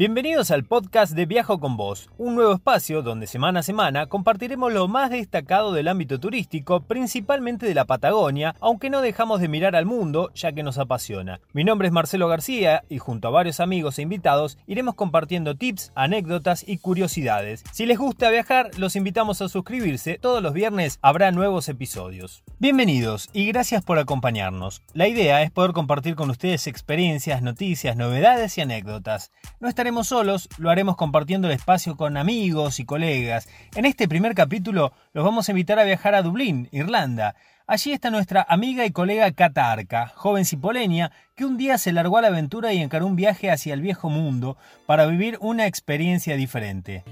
Bienvenidos al podcast de Viajo con Vos, un nuevo espacio donde semana a semana compartiremos lo más destacado del ámbito turístico, principalmente de la Patagonia, aunque no dejamos de mirar al mundo ya que nos apasiona. Mi nombre es Marcelo García y junto a varios amigos e invitados iremos compartiendo tips, anécdotas y curiosidades. Si les gusta viajar, los invitamos a suscribirse, todos los viernes habrá nuevos episodios. Bienvenidos y gracias por acompañarnos. La idea es poder compartir con ustedes experiencias, noticias, novedades y anécdotas. No solos, lo haremos compartiendo el espacio con amigos y colegas. En este primer capítulo los vamos a invitar a viajar a Dublín, Irlanda. Allí está nuestra amiga y colega Cata Arca, joven cipoleña, que un día se largó a la aventura y encaró un viaje hacia el viejo mundo para vivir una experiencia diferente.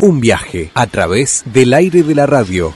Un viaje a través del aire de la radio.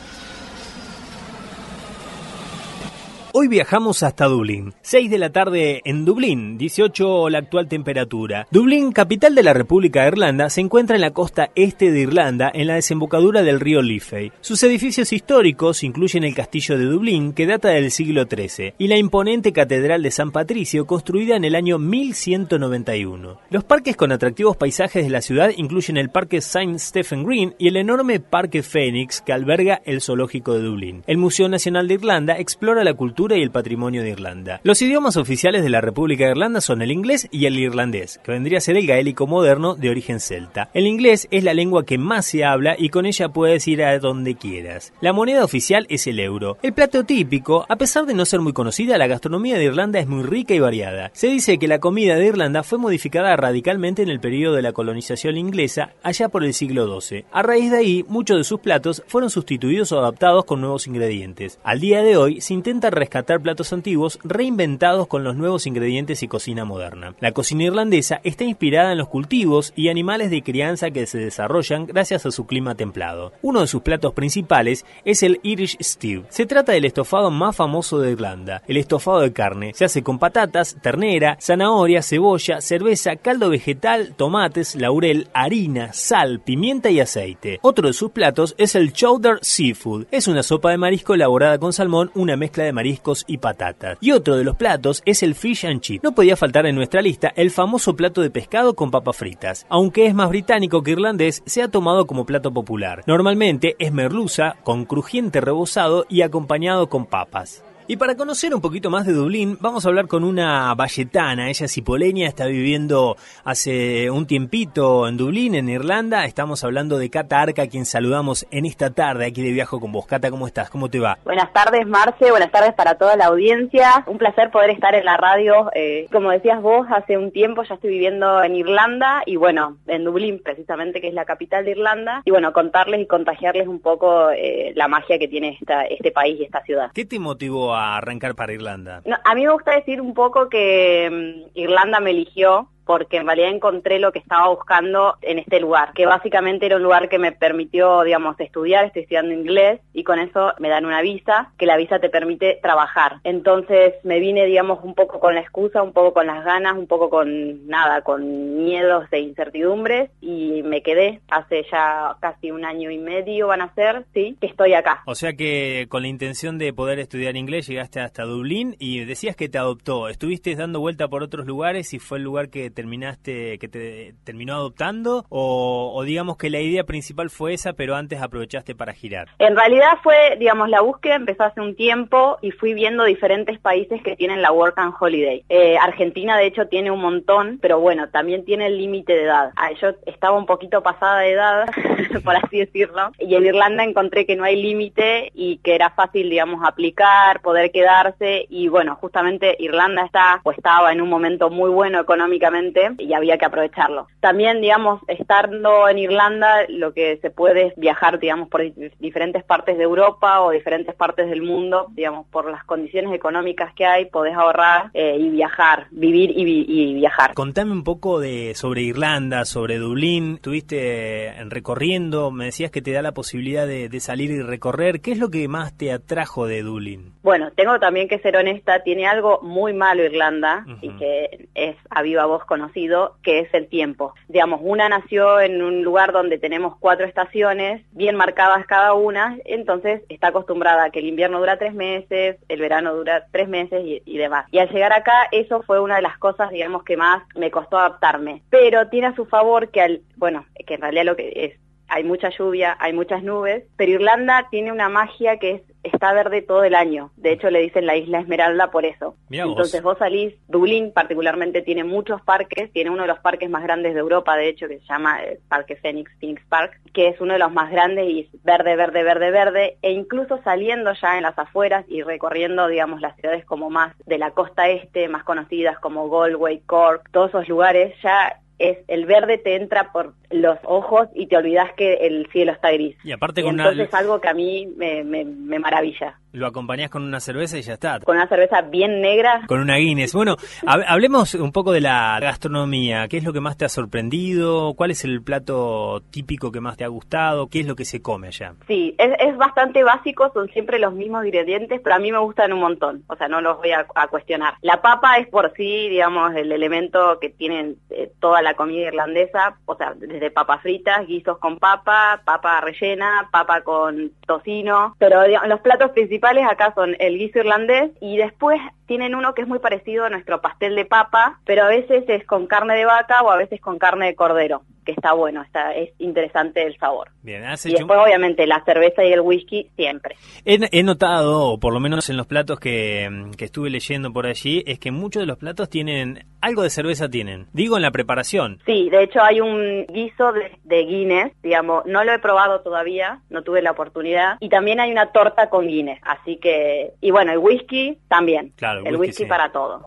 Hoy viajamos hasta Dublín. 6 de la tarde en Dublín, 18 la actual temperatura. Dublín, capital de la República de Irlanda, se encuentra en la costa este de Irlanda, en la desembocadura del río Liffey. Sus edificios históricos incluyen el castillo de Dublín, que data del siglo XIII, y la imponente catedral de San Patricio, construida en el año 1191. Los parques con atractivos paisajes de la ciudad incluyen el Parque St. Stephen Green y el enorme Parque Phoenix que alberga el zoológico de Dublín. El Museo Nacional de Irlanda explora la cultura y el patrimonio de Irlanda. Los idiomas oficiales de la República de Irlanda son el inglés y el irlandés, que vendría a ser el gaélico moderno de origen celta. El inglés es la lengua que más se habla y con ella puedes ir a donde quieras. La moneda oficial es el euro. El plato típico, a pesar de no ser muy conocida, la gastronomía de Irlanda es muy rica y variada. Se dice que la comida de Irlanda fue modificada radicalmente en el periodo de la colonización inglesa allá por el siglo XII. A raíz de ahí, muchos de sus platos fueron sustituidos o adaptados con nuevos ingredientes. Al día de hoy se intenta rescatar rescatar platos antiguos reinventados con los nuevos ingredientes y cocina moderna. La cocina irlandesa está inspirada en los cultivos y animales de crianza que se desarrollan gracias a su clima templado. Uno de sus platos principales es el Irish Stew. Se trata del estofado más famoso de Irlanda. El estofado de carne se hace con patatas, ternera, zanahoria, cebolla, cerveza, caldo vegetal, tomates, laurel, harina, sal, pimienta y aceite. Otro de sus platos es el Chowder Seafood. Es una sopa de marisco elaborada con salmón, una mezcla de marisco y patatas. Y otro de los platos es el fish and chip. No podía faltar en nuestra lista el famoso plato de pescado con papas fritas. Aunque es más británico que irlandés, se ha tomado como plato popular. Normalmente es merluza con crujiente rebozado y acompañado con papas. Y para conocer un poquito más de Dublín, vamos a hablar con una valletana. Ella es hipoleña, está viviendo hace un tiempito en Dublín, en Irlanda. Estamos hablando de Cata Arca, quien saludamos en esta tarde aquí de Viajo con vos. Cata, ¿cómo estás? ¿Cómo te va? Buenas tardes, Marce. Buenas tardes para toda la audiencia. Un placer poder estar en la radio. Eh, como decías vos, hace un tiempo ya estoy viviendo en Irlanda y bueno, en Dublín precisamente, que es la capital de Irlanda. Y bueno, contarles y contagiarles un poco eh, la magia que tiene esta, este país y esta ciudad. ¿Qué te motivó a arrancar para Irlanda? a mí me gusta decir un poco que mm, Irlanda me eligió porque en realidad encontré lo que estaba buscando en este lugar, que básicamente era un lugar que me permitió, digamos, estudiar, estoy estudiando inglés y con eso me dan una visa, que la visa te permite trabajar. Entonces me vine, digamos, un poco con la excusa, un poco con las ganas, un poco con nada, con miedos e incertidumbres y me quedé hace ya casi un año y medio van a ser, sí, que estoy acá. O sea que con la intención de poder estudiar inglés llegaste hasta Dublín y decías que te adoptó, estuviste dando vuelta por otros lugares y fue el lugar que terminaste, que te terminó adoptando? O, digamos que la idea principal fue esa, pero antes aprovechaste para girar? En realidad fue, digamos, la búsqueda empezó hace un tiempo y fui viendo diferentes países que tienen la Work and Holiday. Eh, Argentina, de hecho, tiene un montón, pero bueno, también tiene el límite de edad. Ah, yo estaba un poquito pasada de edad, por así decirlo, y en Irlanda encontré que no hay límite y que era fácil, digamos, aplicar, poder quedarse y bueno, justamente Irlanda está o estaba en un momento muy bueno económicamente y había que aprovecharlo. También, digamos, estando en Irlanda, lo que se puede es viajar, digamos, por diferentes partes de Europa o diferentes partes del mundo, digamos, por las condiciones económicas que hay, podés ahorrar eh, y viajar, vivir y, viajar. Contame un poco de sobre Irlanda, sobre Dublín, estuviste recorriendo, me decías que te da la posibilidad de, salir y recorrer, ¿qué es lo que más te atrajo de Dublín? Bueno, tengo también que ser honesta, tiene algo muy malo Irlanda y que es a viva voz conocido, que es el tiempo. Digamos, una nació en un lugar donde tenemos cuatro estaciones, bien marcadas cada una, entonces está acostumbrada a que el invierno dura tres meses, el verano dura tres meses y, y demás. Y al llegar acá, eso fue una de las cosas, digamos, que más me costó adaptarme. Pero tiene a su favor que al, bueno, que en realidad lo que es hay mucha lluvia, hay muchas nubes, pero Irlanda tiene una magia que es está verde todo el año. De hecho, le dicen la isla Esmeralda por eso. Entonces vos. salís, Dublín particularmente tiene muchos parques, tiene uno de los parques más grandes de Europa, de hecho, que se llama el Parque Phoenix, Phoenix Park, que es uno de los más grandes y es verde, verde, verde, verde, e incluso saliendo ya en las afueras y recorriendo, digamos, las ciudades como más de la costa este, más conocidas como Galway, Cork, todos esos lugares, ya es el verde te entra por los ojos y te olvidas que el cielo está gris. Y aparte con Entonces es algo que a mí me, me, me maravilla. Lo acompañás con una cerveza y ya está. Con una cerveza bien negra. Con una Guinness. Bueno, hablemos un poco de la gastronomía. ¿Qué es lo que más te ha sorprendido? ¿Cuál es el plato típico que más te ha gustado? ¿Qué es lo que se come allá? Sí, es, es bastante básico, son siempre los mismos ingredientes, pero a mí me gustan un montón. O sea, no los voy a, a cuestionar. La papa es por sí, digamos, el elemento que tienen eh, toda la comida irlandesa. O sea, desde papas fritas, guisos con papa, papa rellena, papa con tocino. Pero digamos, los platos principales acá son el guiso irlandés y después tienen uno que es muy parecido a nuestro pastel de papa, pero a veces es con carne de vaca o a veces con carne de cordero que está bueno, está es interesante el sabor. Bien, y después obviamente la cerveza y el whisky siempre. He, notado, o por lo menos en los platos que, que, estuve leyendo por allí, es que muchos de los platos tienen algo de cerveza tienen. Digo en la preparación. Sí, de hecho hay un guiso de, de Guinness, digamos, no lo he probado todavía, no tuve la oportunidad, y también hay una torta con Guinness, así que y bueno, el whisky también. Claro, el, whisky, para todo.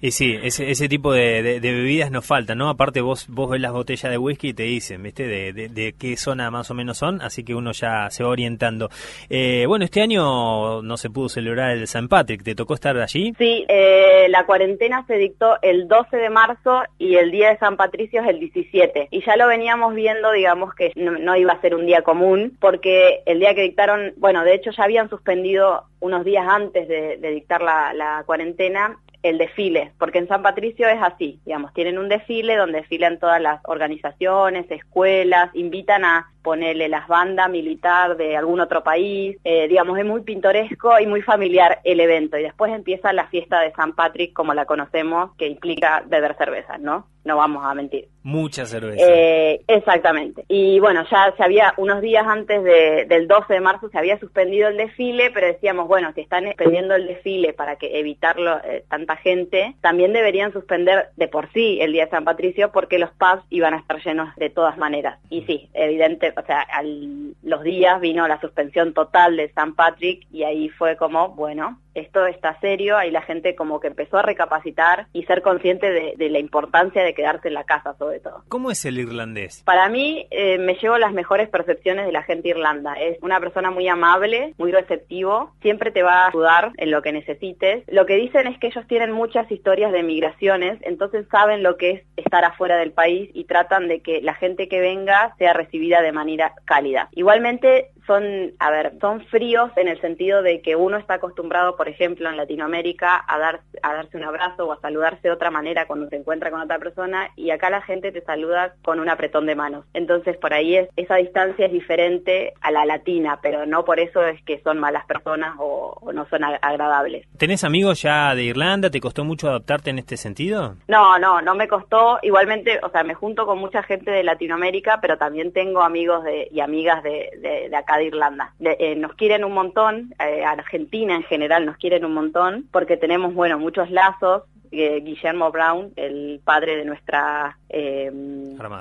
Y sí, ese, ese tipo de, de, bebidas nos falta, ¿no? Aparte vos vos ves las botellas de whisky y te dicen, ¿viste? De, de, qué zona más o menos son, así que uno ya se va orientando. Eh, bueno, este año no se pudo celebrar el San Patrick, ¿te tocó estar allí? Sí, eh, la cuarentena se dictó el 12 de marzo y el día de San Patricio es el 17. Y ya lo veníamos viendo, digamos que no, iba a ser un día común, porque el día que dictaron, bueno, de hecho ya habían suspendido unos días antes de, dictar la, la cuarentena el desfile, porque en San Patricio es así, digamos, tienen un desfile donde desfilan todas las organizaciones, escuelas, invitan a ponerle las bandas militar de algún otro país, eh, digamos, es muy pintoresco y muy familiar el evento. Y después empieza la fiesta de San Patrick como la conocemos, que implica beber cerveza, ¿no? No vamos a mentir. Mucha cerveza. Eh, exactamente. Y bueno, ya se había, unos días antes del 12 de marzo se había suspendido el desfile, pero decíamos, bueno, si están expendiendo el desfile para que evitarlo eh, tanta gente, también deberían suspender de por sí el día de San Patricio porque los pubs iban a estar llenos de todas maneras. Y sí, evidente, o sea, al, los días vino la suspensión total de San Patrick y ahí fue como, bueno, esto está serio, ahí la gente como que empezó a recapacitar y ser consciente de, la importancia de quedarse en la casa sobre todo. ¿Cómo es el irlandés? Para mí eh, me llevo las mejores percepciones de la gente irlanda. Es una persona muy amable, muy receptivo, siempre te va a ayudar en lo que necesites. Lo que dicen es que ellos tienen muchas historias de migraciones, entonces saben lo que es estar afuera del país y tratan de que la gente que venga sea recibida de manera cálida. Igualmente son, a ver, son fríos en el sentido de que uno está acostumbrado, por ejemplo, en Latinoamérica a, dar, a darse un abrazo o a saludarse de otra manera cuando se encuentra con otra persona y acá la gente te saluda con un apretón de manos. Entonces, por ahí es, esa distancia es diferente a la latina, pero no por eso es que son malas personas o, o no son agradables. ¿Tenés amigos ya de Irlanda? ¿Te costó mucho adaptarte en este sentido? No, no, no me costó. Igualmente, o sea, me junto con mucha gente de Latinoamérica, pero también tengo amigos de, y amigas de, de, de acá de Irlanda. Eh, nos quieren un montón, eh, Argentina en general nos quieren un montón, porque tenemos, bueno, muchos lazos, Guillermo Brown, el padre de nuestra eh,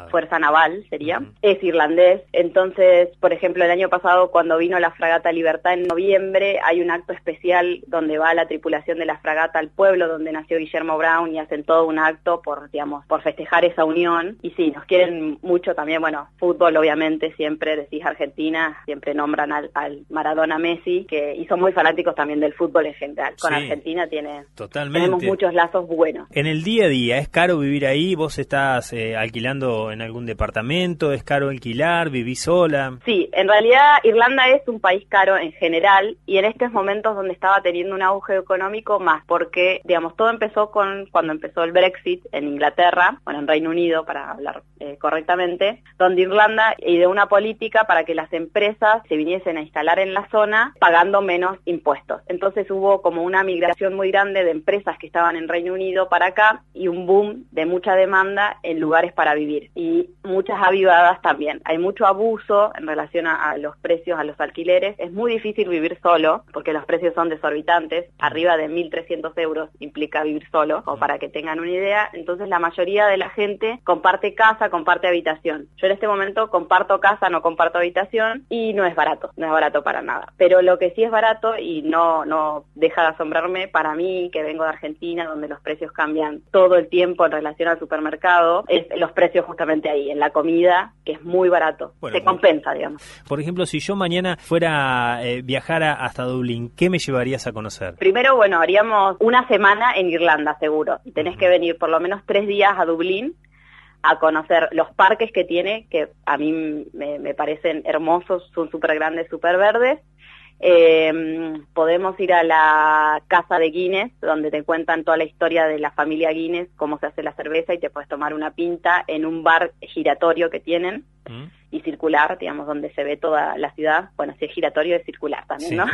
Fuerza Naval, sería, es irlandés. Entonces, por ejemplo, el año pasado cuando vino la fragata Libertad en noviembre, hay un acto especial donde va la tripulación de la fragata al pueblo donde nació Guillermo Brown y hacen todo un acto por, digamos, por festejar esa unión. Y sí, nos quieren mucho también, bueno, fútbol obviamente, siempre decís Argentina, siempre nombran al, Maradona Messi, que y son muy fanáticos también del fútbol en general. Con Argentina tiene, totalmente. tenemos muchos lazos buenos. En el día a día, ¿es caro vivir ahí? ¿Vos estás estás eh, alquilando en algún departamento? ¿Es caro alquilar? ¿Vivís sola? Sí, en realidad Irlanda es un país caro en general y en estos momentos donde estaba teniendo un auge económico más, porque, digamos, todo empezó con cuando empezó el Brexit en Inglaterra, bueno, en Reino Unido, para hablar eh, correctamente, donde Irlanda ideó una política para que las empresas se viniesen a instalar en la zona pagando menos impuestos. Entonces hubo como una migración muy grande de empresas que estaban en Reino Unido para acá y un boom de mucha demanda en lugares para vivir y muchas avivadas también. Hay mucho abuso en relación a, los precios, a los alquileres. Es muy difícil vivir solo porque los precios son desorbitantes. Arriba de 1.300 euros implica vivir solo, o para que tengan una idea. Entonces la mayoría de la gente comparte casa, comparte habitación. Yo en este momento comparto casa, no comparto habitación y no es barato, no es barato para nada. Pero lo que sí es barato y no, no deja de asombrarme para mí, que vengo de Argentina, donde los precios cambian todo el tiempo en relación al supermercado, es los precios justamente ahí, en la comida, que es muy barato. Se compensa, digamos. Por ejemplo, si yo mañana fuera a eh, viajar hasta Dublín, ¿qué me llevarías a conocer? Primero, bueno, haríamos una semana en Irlanda, seguro. Tenés que venir por lo menos tres días a Dublín a conocer los parques que tiene, que a mí me, me parecen hermosos, son súper grandes, súper verdes. Eh, podemos ir a la casa de Guinness, donde te cuentan toda la historia de la familia Guinness, cómo se hace la cerveza y te puedes tomar una pinta en un bar giratorio que tienen mm. y circular, digamos, donde se ve toda la ciudad. Bueno, si es giratorio es circular también, ¿no?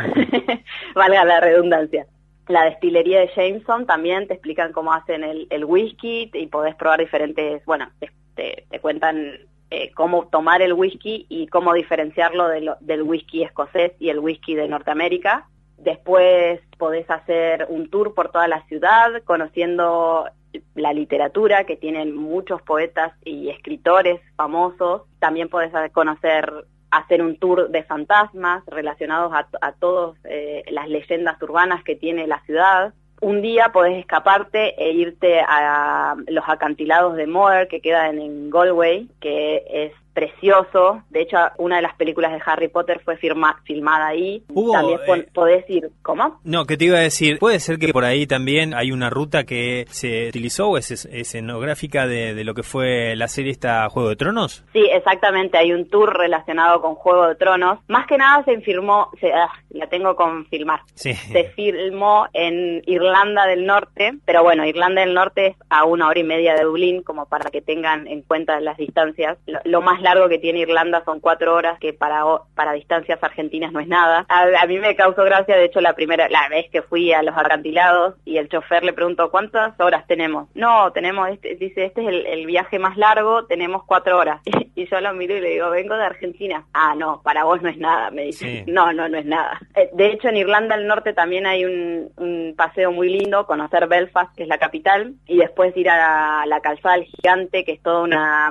Valga la redundancia. La destilería de Jameson también te explican cómo hacen el, whisky y podés probar diferentes, bueno, te cuentan eh, cómo tomar el whisky y cómo diferenciarlo del whisky escocés y el whisky de Norteamérica. Después podés hacer un tour por toda la ciudad conociendo la literatura, que tienen muchos poetas y escritores famosos. También podés conocer, hacer un tour de fantasmas relacionados a, todas eh, las leyendas urbanas que tiene la ciudad un día podés escaparte e irte a los acantilados de Moher que quedan en Galway, que es precioso. De hecho, una de las películas de Harry Potter fue filmada ahí. también eh, podés ir, ¿cómo? No, que te iba a decir, puede ser que por ahí también hay una ruta que se utilizó o es escenográfica de, lo que fue la serie esta Juego de Tronos. Sí, exactamente, hay un tour relacionado con Juego de Tronos. Más que nada se filmó, se, ah, la tengo con filmar, se filmó en Irlanda del Norte, pero bueno, Irlanda del Norte es a una hora y media de Dublín, como para que tengan en cuenta las distancias. lo más largo que tiene Irlanda son cuatro horas, que para, para distancias argentinas no es nada. A, mí me causó gracia, de hecho, la primera, la vez que fui a los acantilados y el chofer le preguntó, ¿cuántas horas tenemos? No, tenemos, este, dice, este es el, viaje más largo, tenemos cuatro horas. Y, yo lo miro y le digo, vengo de Argentina. Ah, no, para vos no es nada, me dice. No, no, no es nada. Eh, de hecho, en Irlanda del Norte también hay un, un paseo muy lindo, conocer Belfast, que es la capital, y después ir a la, calzada del gigante, que es toda una...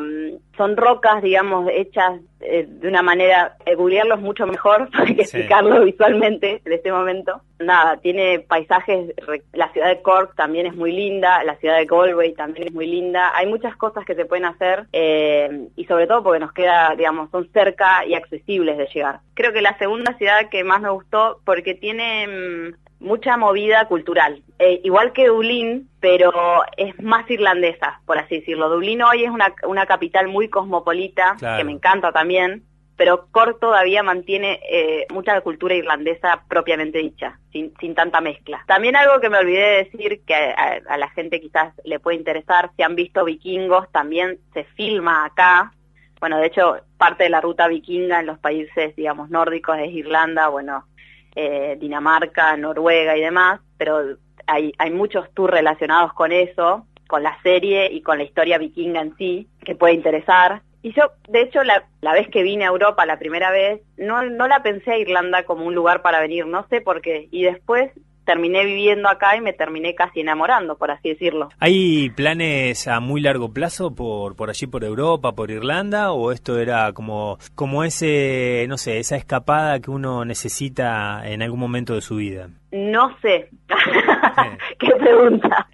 Son rocas, digamos, hechas eh, de una manera, eh, googlearlos mucho mejor que explicarlo visualmente en este momento. Nada, tiene paisajes, la ciudad de Cork también es muy linda, la ciudad de Galway también es muy linda, hay muchas cosas que se pueden hacer eh, y sobre todo porque nos queda, digamos, son cerca y accesibles de llegar. Creo que la segunda ciudad que más me gustó porque tiene mm, mucha movida cultural. Eh, igual que Dublín, pero es más irlandesa, por así decirlo. Dublín hoy es una, una capital muy cosmopolita, que me encanta también, pero Cork todavía mantiene eh, mucha cultura irlandesa propiamente dicha, sin, sin, tanta mezcla. También algo que me olvidé de decir, que a, a la gente quizás le puede interesar, si han visto vikingos, también se filma acá, bueno, de hecho, parte de la ruta vikinga en los países, digamos, nórdicos es Irlanda, bueno, eh, Dinamarca, Noruega y demás, pero hay, muchos tours relacionados con eso, con la serie y con la historia vikinga en sí, que puede interesar. Y yo, de hecho, la, la vez que vine a Europa la primera vez, no, no la pensé a Irlanda como un lugar para venir, no sé por qué. Y después terminé viviendo acá y me terminé casi enamorando, por así decirlo. ¿Hay planes a muy largo plazo por, por allí, por Europa, por Irlanda? ¿O esto era como, como ese, no sé, esa escapada que uno necesita en algún momento de su vida? No sé. ¿Qué pregunta?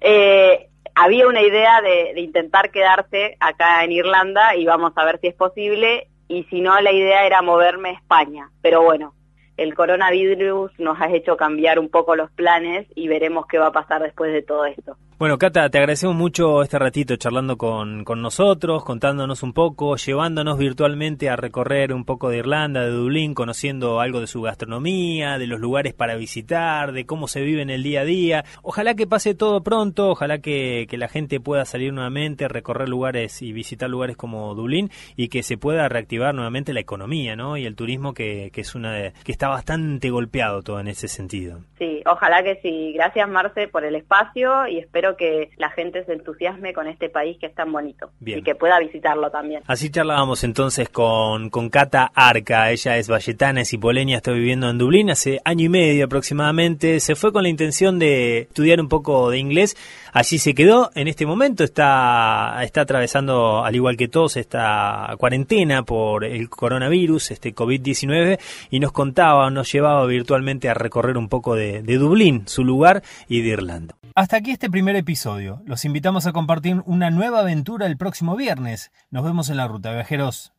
Eh, había una idea de, de intentar quedarse acá en Irlanda y vamos a ver si es posible. Y si no, la idea era moverme a España. Pero bueno, el coronavirus nos ha hecho cambiar un poco los planes y veremos qué va a pasar después de todo esto. Bueno, Cata, te agradecemos mucho este ratito charlando con, con nosotros, contándonos un poco, llevándonos virtualmente a recorrer un poco de Irlanda, de Dublín, conociendo algo de su gastronomía, de los lugares para visitar, de cómo se vive en el día a día. Ojalá que pase todo pronto, ojalá que, que la gente pueda salir nuevamente, recorrer lugares y visitar lugares como Dublín y que se pueda reactivar nuevamente la economía, ¿no? Y el turismo que, que es una de, que está bastante golpeado todo en ese sentido. Sí, ojalá que sí. Gracias Marce por el espacio y espero que la gente se entusiasme con este país que es tan bonito y que pueda visitarlo también. Así charlábamos entonces con, con Cata Arca, ella es valletana, es hipoleña, está viviendo en Dublín hace año y medio aproximadamente, se fue con la intención de estudiar un poco de inglés, allí se quedó, en este momento está, está atravesando, al igual que todos, esta cuarentena por el coronavirus, este COVID-19, y nos contaba, nos llevaba virtualmente a recorrer un poco de, de Dublín, su lugar, y de Irlanda. Hasta aquí este primer episodio. Los invitamos a compartir una nueva aventura el próximo viernes. Nos vemos en la ruta, viajeros.